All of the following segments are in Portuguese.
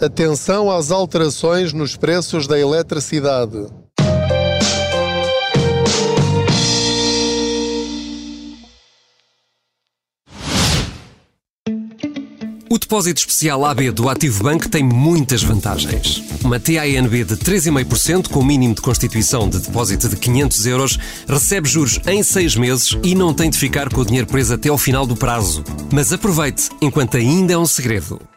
Atenção às alterações nos preços da eletricidade. O depósito especial AB do Ativo Bank tem muitas vantagens. Uma TANB de 3,5% com mínimo de constituição de depósito de 500 euros recebe juros em 6 meses e não tem de ficar com o dinheiro preso até ao final do prazo. Mas aproveite, enquanto ainda é um segredo.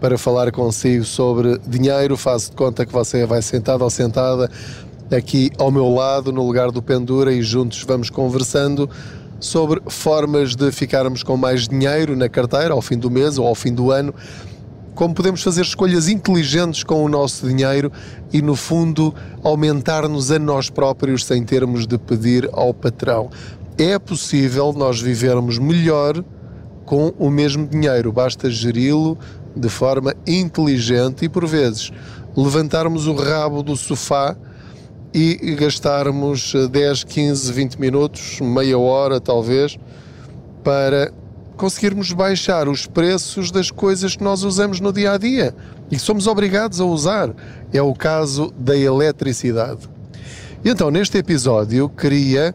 para falar consigo sobre dinheiro. Faço de conta que você vai sentado ou sentada aqui ao meu lado, no lugar do Pendura, e juntos vamos conversando sobre formas de ficarmos com mais dinheiro na carteira ao fim do mês ou ao fim do ano. Como podemos fazer escolhas inteligentes com o nosso dinheiro e, no fundo, aumentar-nos a nós próprios sem termos de pedir ao patrão. É possível nós vivermos melhor com o mesmo dinheiro, basta geri-lo de forma inteligente e, por vezes, levantarmos o rabo do sofá e gastarmos 10, 15, 20 minutos, meia hora talvez, para conseguirmos baixar os preços das coisas que nós usamos no dia a dia e que somos obrigados a usar. É o caso da eletricidade. E então, neste episódio, queria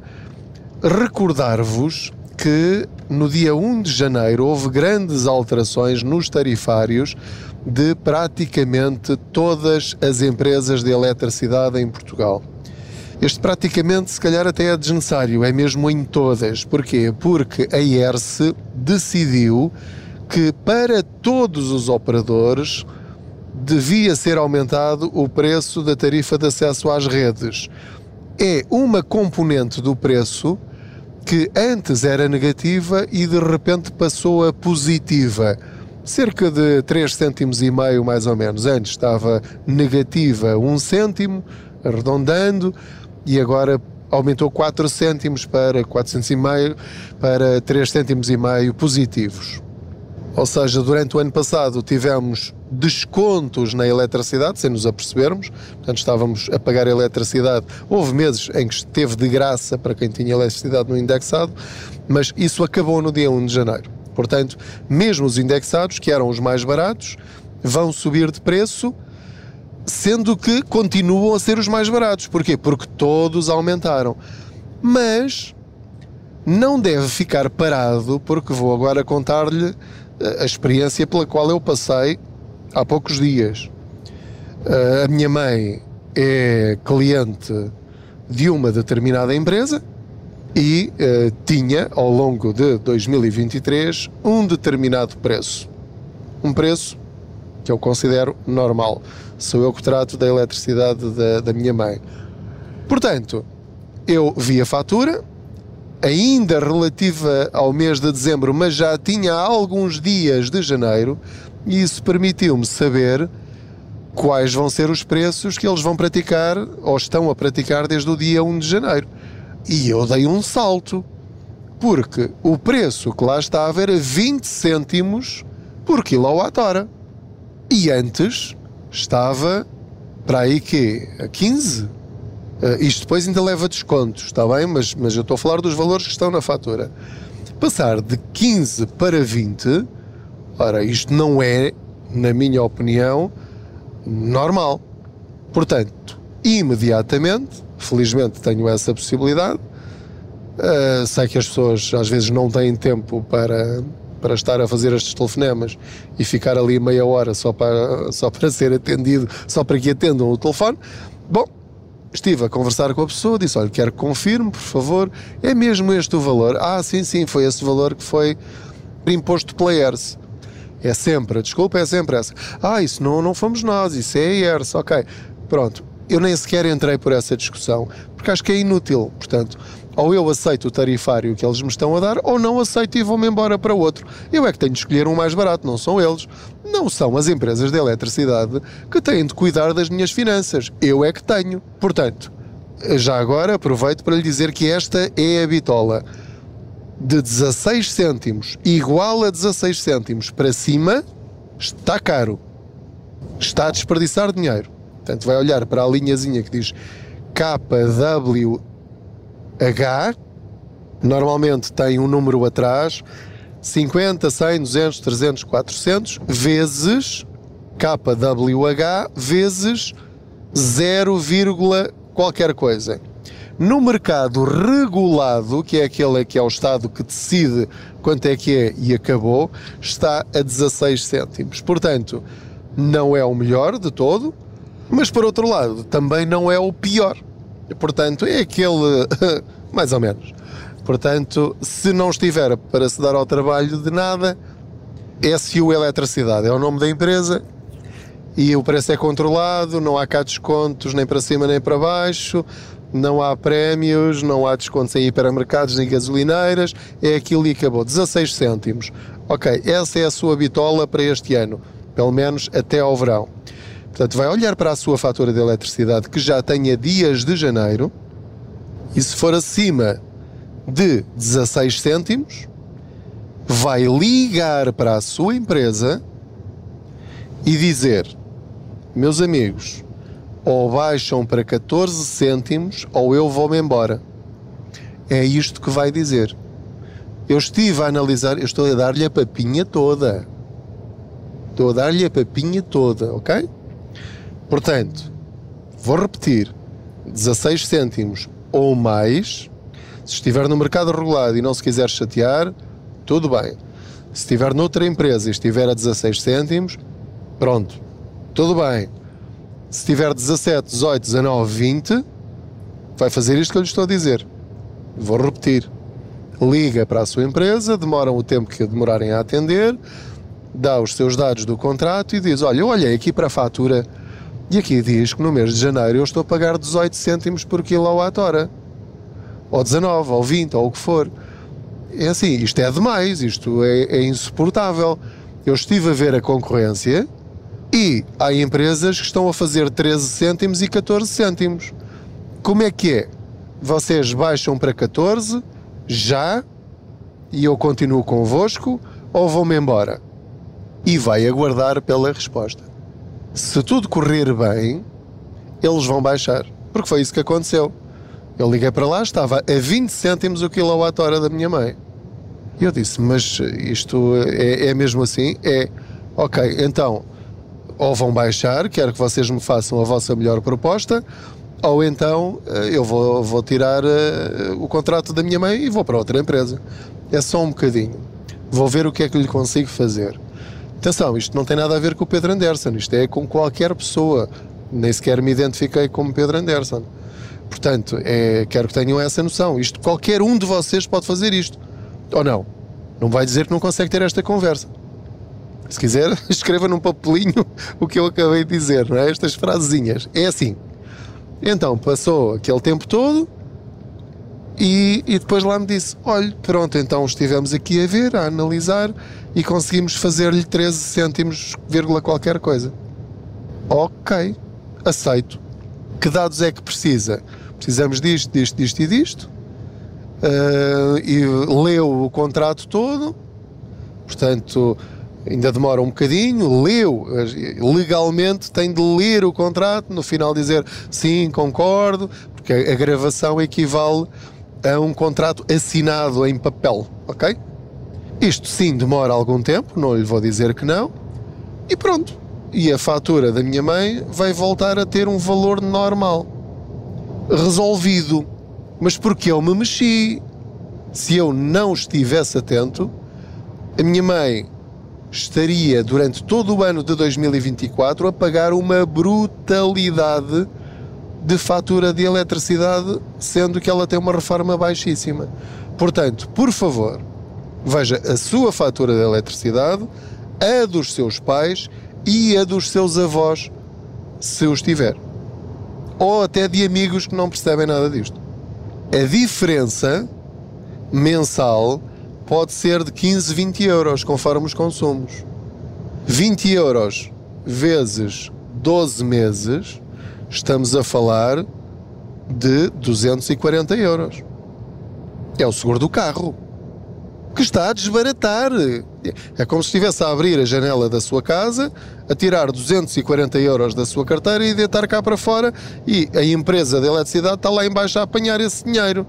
recordar-vos que no dia 1 de janeiro houve grandes alterações nos tarifários de praticamente todas as empresas de eletricidade em Portugal. Este praticamente, se calhar, até é desnecessário, é mesmo em todas. Porquê? Porque a ERSE decidiu que para todos os operadores devia ser aumentado o preço da tarifa de acesso às redes. É uma componente do preço que antes era negativa e de repente passou a positiva. Cerca de 3 cêntimos e meio, mais ou menos. Antes estava negativa 1 cêntimo, arredondando, e agora aumentou 4 cêntimos para 400 e meio, para 3 cêntimos e meio positivos. Ou seja, durante o ano passado tivemos descontos na eletricidade, sem nos apercebermos, portanto estávamos a pagar a eletricidade. Houve meses em que esteve de graça para quem tinha eletricidade no indexado, mas isso acabou no dia 1 de janeiro. Portanto, mesmo os indexados, que eram os mais baratos, vão subir de preço, sendo que continuam a ser os mais baratos. Porquê? Porque todos aumentaram. Mas não deve ficar parado, porque vou agora contar-lhe a experiência pela qual eu passei há poucos dias. A minha mãe é cliente de uma determinada empresa e uh, tinha, ao longo de 2023, um determinado preço. Um preço que eu considero normal. Sou eu que trato da eletricidade da, da minha mãe. Portanto, eu vi a fatura, ainda relativa ao mês de dezembro, mas já tinha alguns dias de janeiro, e isso permitiu-me saber quais vão ser os preços que eles vão praticar ou estão a praticar desde o dia 1 de janeiro. E eu dei um salto, porque o preço que lá estava era 20 cêntimos por quilowatt-hora. E antes estava para aí que a 15? Uh, isto depois ainda leva descontos, está bem? Mas, mas eu estou a falar dos valores que estão na fatura. Passar de 15 para 20, ora, isto não é, na minha opinião, normal. Portanto, imediatamente, felizmente tenho essa possibilidade. Uh, sei que as pessoas às vezes não têm tempo para, para estar a fazer estes telefonemas e ficar ali meia hora só para, só para ser atendido, só para que atendam o telefone. Bom, Estive a conversar com a pessoa, disse: Olha, quero que confirme, por favor, é mesmo este o valor? Ah, sim, sim, foi esse valor que foi imposto pela ERS. É sempre, a desculpa é sempre essa. Ah, isso não, não fomos nós, isso é ERS, ok. Pronto, eu nem sequer entrei por essa discussão, porque acho que é inútil. Portanto, Ou eu aceito o tarifário que eles me estão a dar, ou não aceito e vou-me embora para outro. Eu é que tenho de escolher um mais barato, não são eles. Não são as empresas de eletricidade que têm de cuidar das minhas finanças. Eu é que tenho. Portanto, já agora aproveito para lhe dizer que esta é a bitola. De 16 cêntimos igual a 16 cêntimos para cima, está caro. Está a desperdiçar dinheiro. Portanto, vai olhar para a linhazinha que diz KWH, normalmente tem um número atrás, 50, 100, 200, 300, 400, vezes KWH, vezes 0, qualquer coisa. No mercado regulado, que é aquele que é o Estado que decide quanto é que é e acabou, está a 16 cêntimos. Portanto, não é o melhor de todo, mas por outro lado, também não é o pior. Portanto, é aquele mais ou menos. Portanto, se não estiver para se dar ao trabalho de nada, SU Eletricidade é o nome da empresa e o preço é controlado, não há cá descontos nem para cima nem para baixo, não há prémios, não há descontos em hipermercados nem gasolineiras, é aquilo e acabou. 16 cêntimos. Ok, essa é a sua bitola para este ano, pelo menos até ao verão. Portanto, vai olhar para a sua fatura de eletricidade que já tenha dias de janeiro e se for acima de 16 cêntimos, vai ligar para a sua empresa e dizer: Meus amigos, ou baixam para 14 cêntimos ou eu vou-me embora. É isto que vai dizer. Eu estive a analisar, eu estou a dar-lhe a papinha toda. Estou a dar-lhe a papinha toda, ok? Portanto, vou repetir: 16 cêntimos ou mais. Se estiver no mercado regulado e não se quiser chatear, tudo bem. Se estiver noutra empresa e estiver a 16 cêntimos, pronto, tudo bem. Se tiver 17, 18, 19, 20, vai fazer isto que eu lhe estou a dizer. Vou repetir. Liga para a sua empresa, demoram o tempo que demorarem a atender, dá os seus dados do contrato e diz: Olha, eu olhei aqui para a fatura e aqui diz que no mês de janeiro eu estou a pagar 18 cêntimos por quilowatt-hora. Ou 19, ou 20, ou o que for. É assim, isto é demais, isto é, é insuportável. Eu estive a ver a concorrência e há empresas que estão a fazer 13 cêntimos e 14 cêntimos. Como é que é? Vocês baixam para 14 já e eu continuo convosco ou vão-me embora? E vai aguardar pela resposta se tudo correr bem, eles vão baixar. Porque foi isso que aconteceu. Eu liguei para lá, estava a 20 cêntimos o quilowatt-hora da minha mãe. E eu disse, mas isto é, é mesmo assim? É. Ok, então, ou vão baixar, quero que vocês me façam a vossa melhor proposta, ou então eh, eu vou, vou tirar uh, o contrato da minha mãe e vou para outra empresa. É só um bocadinho. Vou ver o que é que lhe consigo fazer. Atenção, isto não tem nada a ver com o Pedro Anderson, isto é com qualquer pessoa. Nem sequer me identifiquei como Pedro Anderson. Portanto, é, quero que tenham essa noção. Isto, qualquer um de vocês pode fazer isto. Ou não? Não vai dizer que não consegue ter esta conversa. Se quiser, escreva num papelinho o que eu acabei de dizer, não é? Estas frasezinhas. É assim. Então, passou aquele tempo todo e, e depois lá me disse: olha, pronto, então estivemos aqui a ver, a analisar e conseguimos fazer-lhe 13 cêntimos, vírgula qualquer coisa. Ok, aceito. Que dados é que precisa? Precisamos disto, disto, disto e disto. Uh, e leu o contrato todo, portanto, ainda demora um bocadinho. Leu, legalmente tem de ler o contrato, no final dizer sim, concordo, porque a gravação equivale a um contrato assinado em papel, ok? Isto sim demora algum tempo, não lhe vou dizer que não, e pronto. E a fatura da minha mãe vai voltar a ter um valor normal. Resolvido. Mas porque eu me mexi. Se eu não estivesse atento, a minha mãe estaria durante todo o ano de 2024 a pagar uma brutalidade de fatura de eletricidade, sendo que ela tem uma reforma baixíssima. Portanto, por favor, Veja a sua fatura de eletricidade, a dos seus pais e a dos seus avós, se os tiver. Ou até de amigos que não percebem nada disto. A diferença mensal pode ser de 15, 20 euros, conforme os consumos. 20 euros vezes 12 meses, estamos a falar de 240 euros. É o seguro do carro que está a desbaratar. É como se estivesse a abrir a janela da sua casa, a tirar 240 euros da sua carteira e deitar cá para fora e a empresa de eletricidade está lá embaixo a apanhar esse dinheiro.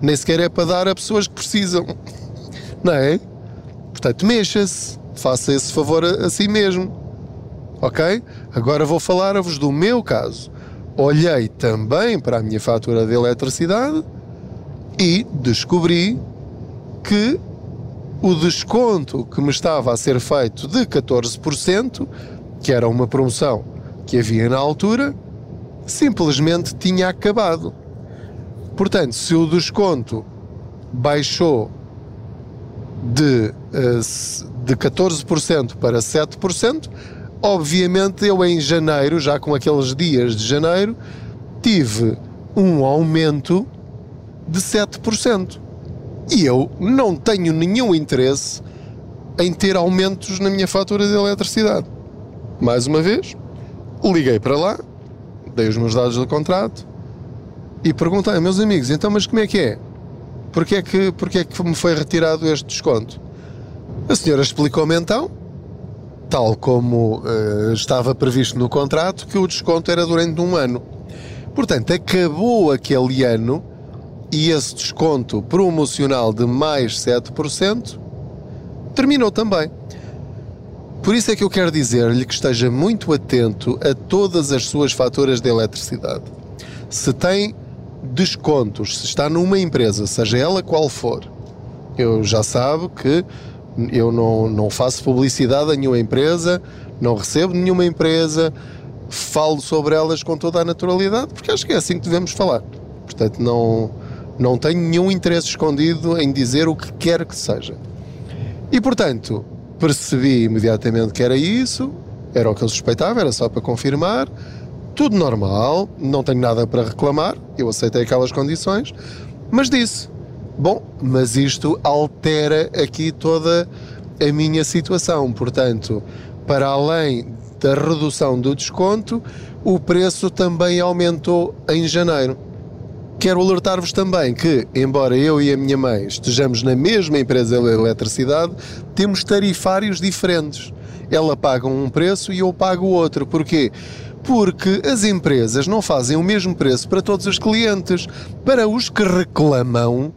Nem sequer é para dar a pessoas que precisam. Não é? Portanto, mexa-se. Faça esse favor a, a si mesmo. Ok? Agora vou falar-vos do meu caso. Olhei também para a minha fatura de eletricidade e descobri que o desconto que me estava a ser feito de 14%, que era uma promoção que havia na altura, simplesmente tinha acabado. Portanto, se o desconto baixou de, eh, de 14% para 7%, obviamente eu em janeiro, já com aqueles dias de janeiro, tive um aumento de 7%. E eu não tenho nenhum interesse em ter aumentos na minha fatura de eletricidade. Mais uma vez, liguei para lá, dei os meus dados do contrato e perguntei, meus amigos, então mas como é que é? Porquê é que, porquê é que me foi retirado este desconto? A senhora explicou-me então, tal como uh, estava previsto no contrato, que o desconto era durante um ano. Portanto, acabou aquele ano e esse desconto promocional de mais 7% terminou também. Por isso é que eu quero dizer-lhe que esteja muito atento a todas as suas faturas de eletricidade. Se tem descontos, se está numa empresa, seja ela qual for, eu já sabe que eu não, não faço publicidade a nenhuma empresa, não recebo nenhuma empresa, falo sobre elas com toda a naturalidade, porque acho que é assim que devemos falar. Portanto, não, não tenho nenhum interesse escondido em dizer o que quer que seja. E portanto, percebi imediatamente que era isso, era o que eu suspeitava, era só para confirmar. Tudo normal, não tenho nada para reclamar, eu aceitei aquelas condições, mas disse: Bom, mas isto altera aqui toda a minha situação. Portanto, para além da redução do desconto, o preço também aumentou em janeiro. Quero alertar-vos também que, embora eu e a minha mãe estejamos na mesma empresa de eletricidade, temos tarifários diferentes. Ela paga um preço e eu pago outro. Porquê? Porque as empresas não fazem o mesmo preço para todos os clientes. Para os que reclamam,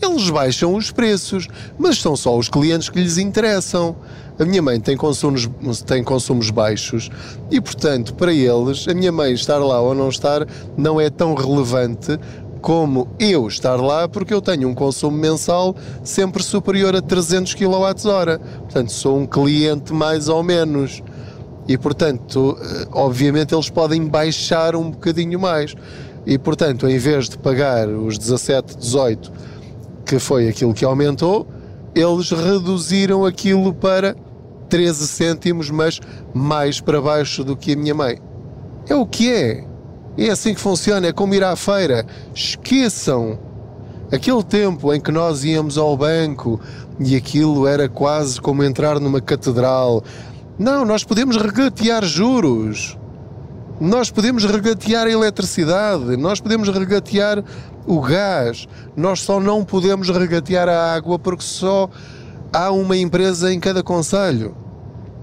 eles baixam os preços, mas são só os clientes que lhes interessam. A minha mãe tem consumos, tem consumos baixos e, portanto, para eles, a minha mãe estar lá ou não estar não é tão relevante como eu estar lá porque eu tenho um consumo mensal sempre superior a 300 kWh. Portanto, sou um cliente mais ou menos. E, portanto, eh, obviamente eles podem baixar um bocadinho mais. E, portanto, em vez de pagar os 17, 18, que foi aquilo que aumentou, eles reduziram aquilo para 13 cêntimos, mas mais para baixo do que a minha mãe. É o que é. É assim que funciona, é como ir à feira. Esqueçam aquele tempo em que nós íamos ao banco e aquilo era quase como entrar numa catedral. Não, nós podemos regatear juros. Nós podemos regatear a eletricidade, nós podemos regatear o gás, nós só não podemos regatear a água porque só há uma empresa em cada conselho.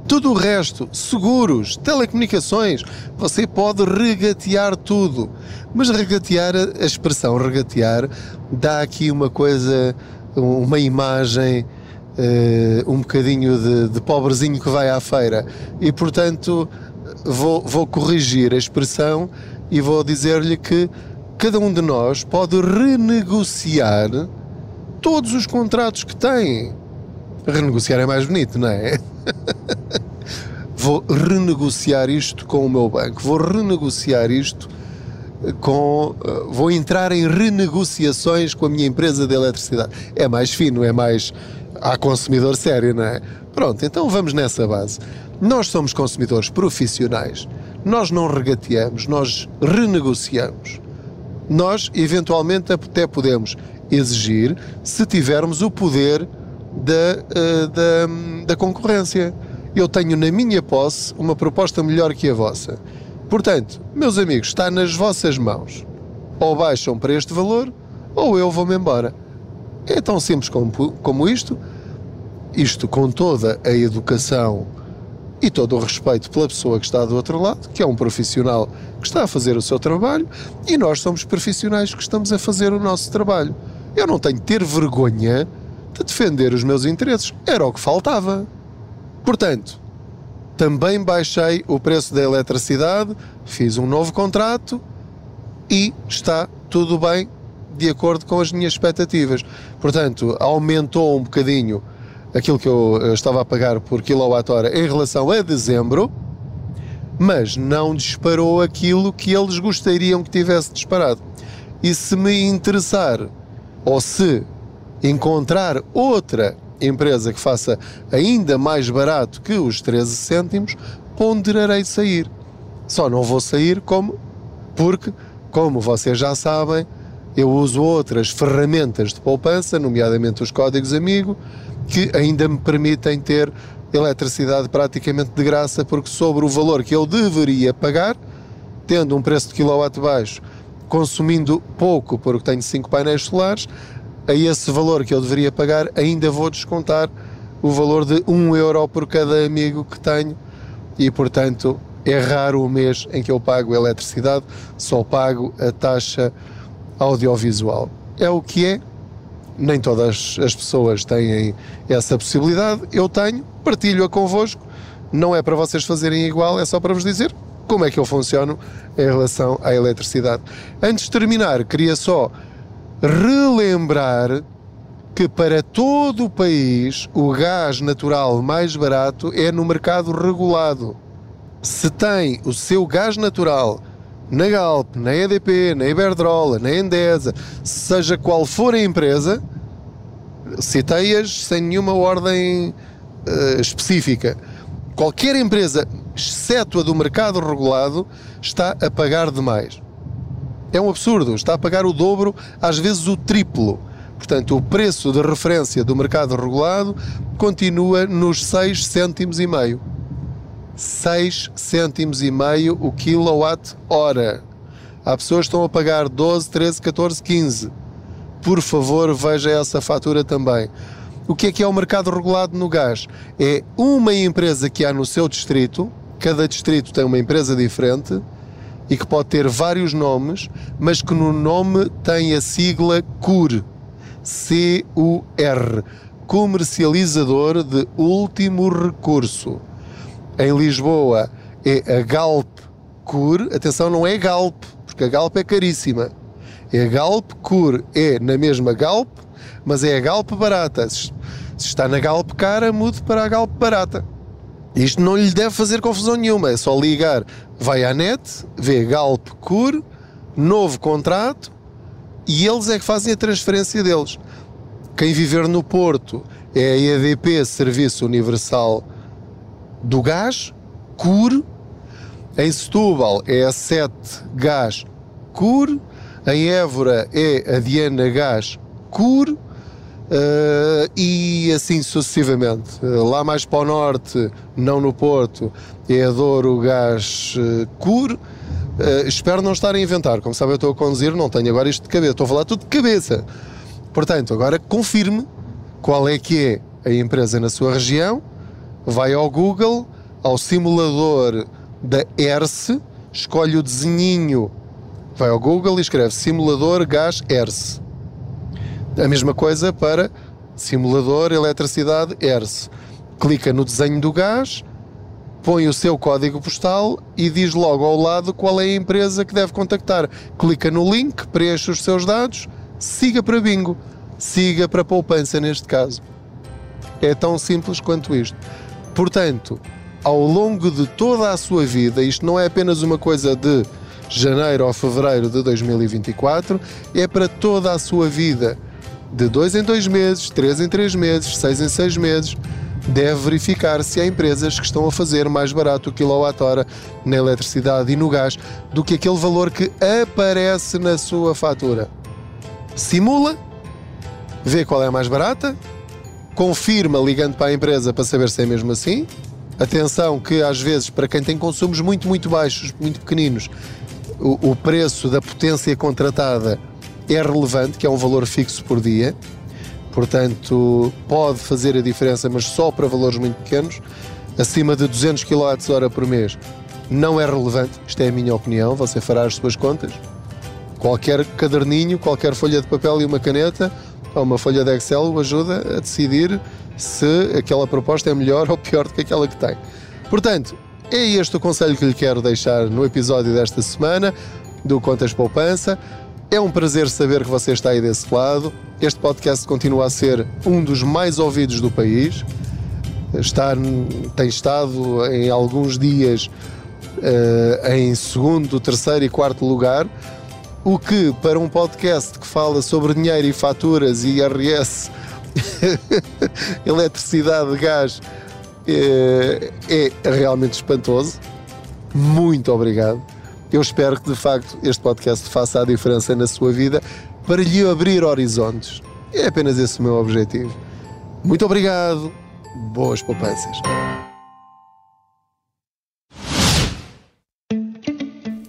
Tudo o resto, seguros, telecomunicações, você pode regatear tudo. Mas regatear, a expressão regatear, dá aqui uma coisa, uma imagem, uh, um bocadinho de, de, pobrezinho que vai à feira. E portanto, vou, vou corrigir a expressão e vou dizer-lhe que cada um de nós pode renegociar todos os contratos que tem. Renegociar é mais bonito, não é? vou renegociar isto com o meu banco, vou renegociar isto com. Eh, vou entrar em renegociações com a minha empresa de eletricidade. É mais fino, é mais. Há consumidor sério, não é? Pronto, então vamos nessa base. Nós somos consumidores profissionais, nós não regateamos, nós renegociamos. Nós, eventualmente, até podemos exigir se tivermos o poder da, eh, da, da concorrência. Eu tenho na minha posse uma proposta melhor que a vossa. Portanto, meus amigos, está nas vossas mãos. Ou baixam para este valor, ou eu vou-me embora. É tão simples como, como isto. Isto com toda a educação e todo o respeito pela pessoa que está do outro lado, que é um profissional que está a fazer o seu trabalho, e nós somos profissionais que estamos a fazer o nosso trabalho. Eu não tenho de ter vergonha de defender os meus interesses. Era o que faltava. Portanto, também baixei o preço da eletricidade, fiz um novo contrato e está tudo bem de acordo com as minhas expectativas. Portanto, aumentou um bocadinho aquilo que eu estava a pagar por quilowatt-hora em relação a dezembro, mas não disparou aquilo que eles gostariam que tivesse disparado. E se me interessar, ou se encontrar outra empresa que faça ainda mais barato que os 13 cêntimos, ponderarei sair. Só não vou sair como porque, como vocês já sabem, eu uso outras ferramentas de poupança, nomeadamente os códigos amigo, que ainda me permitem ter eletricidade praticamente de graça, porque sobre o valor que eu deveria pagar, tendo um preço de quilowatt baixo, consumindo pouco porque tenho 5 painéis solares, a esse valor que eu deveria pagar, ainda vou descontar o valor de 1 euro por cada amigo que tenho. E, portanto, é raro o mês em que eu pago eletricidade, só pago a taxa audiovisual. É o que é, nem todas as pessoas têm essa possibilidade, eu tenho, partilho-a convosco, não é para vocês fazerem igual, é só para vos dizer como é que eu funciono em relação à eletricidade. Antes de terminar, queria só relembrar que para todo o país o gás natural mais barato é no mercado regulado. Se tem o seu gás natural na Galp, na EDP, na Iberdrola, na Endesa, seja qual for a empresa, citei-as sem nenhuma ordem uh, específica. Qualquer empresa, exceto a do mercado regulado, está a pagar demais. É um absurdo, está a pagar o dobro, às vezes o triplo. Portanto, o preço de referência do mercado regulado continua nos 6 cêntimos e meio. 6 cêntimos e meio o quilowatt hora. Há pessoas que estão a pagar 12, 13, 14, 15. Por favor, veja essa fatura também. O que é que é o mercado regulado no gás? É uma empresa que há no seu distrito, cada distrito tem uma empresa diferente, e que pode ter vários nomes, mas que no nome tem a sigla CUR. C-U-R. Comercializador de último recurso. Em Lisboa é a Galp Cur. Atenção, não é Galp, porque a Galp é caríssima. É a Galp Cur. É na mesma Galp, mas é a Galp barata. Se está na Galp cara, mude para a Galp barata. Isto não lhe deve fazer confusão nenhuma, é só ligar, vai à net, vê Galp Cur, novo contrato e eles é que fazem a transferência deles. Quem viver no Porto é a EDP, Serviço Universal do Gás, CUR. Em Setúbal é a 7 Gás CUR. Em Évora é a Diana Gás CUR. Uh, e assim sucessivamente. Uh, lá mais para o norte, não no Porto, é a Douro Gás uh, Cur. espero não estar a inventar. Como sabe, eu estou a conduzir, não tenho agora isto de cabeça, estou a falar tudo de cabeça. Portanto, agora confirme qual é que é a empresa na sua região, vai ao Google, ao simulador da ERSE, escolhe o desenhinho, vai ao Google e escreve simulador gás ERSE a mesma coisa para simulador, eletricidade, ERS. Clica no desenho do gás, põe o seu código postal e diz logo ao lado qual é a empresa que deve contactar. Clica no link, preenche os seus dados, siga para bingo. Siga para poupança neste caso. É tão simples quanto isto. Portanto, ao longo de toda a sua vida, isto não é apenas uma coisa de janeiro ou fevereiro de 2024, é para toda a sua vida de dois em dois meses, três em três meses, seis em seis meses, deve verificar se há empresas que estão a fazer mais barato o quilowatt-hora na eletricidade e no gás do que aquele valor que aparece na sua fatura. Simula, vê qual é a mais barata, confirma ligando para a empresa para saber se é mesmo assim. Atenção que às vezes para quem tem consumos muito, muito baixos, muito pequeninos, o, o preço da potência contratada é relevante, que é um valor fixo por dia. Portanto, pode fazer a diferença, mas só para valores muito pequenos. Acima de 200 kWh por mês não é relevante, isto é a minha opinião, você fará as suas contas. Qualquer caderninho, qualquer folha de papel e uma caneta uma folha de Excel o ajuda a decidir se aquela proposta é melhor ou pior do que aquela que tem. Portanto, é este o conselho que lhe quero deixar no episódio desta semana do Contas Poupança. É um prazer saber que você está aí desse lado. Este podcast continua a ser um dos mais ouvidos do país. Está, tem estado em alguns dias uh, em segundo, terceiro e quarto lugar. O que, para um podcast que fala sobre dinheiro e faturas e IRS, eletricidade, gás, é, é realmente espantoso. Muito obrigado. Eu espero que de facto este podcast faça a diferença na sua vida para lhe abrir horizontes. É apenas esse o meu objetivo. Muito obrigado. Boas poupanças.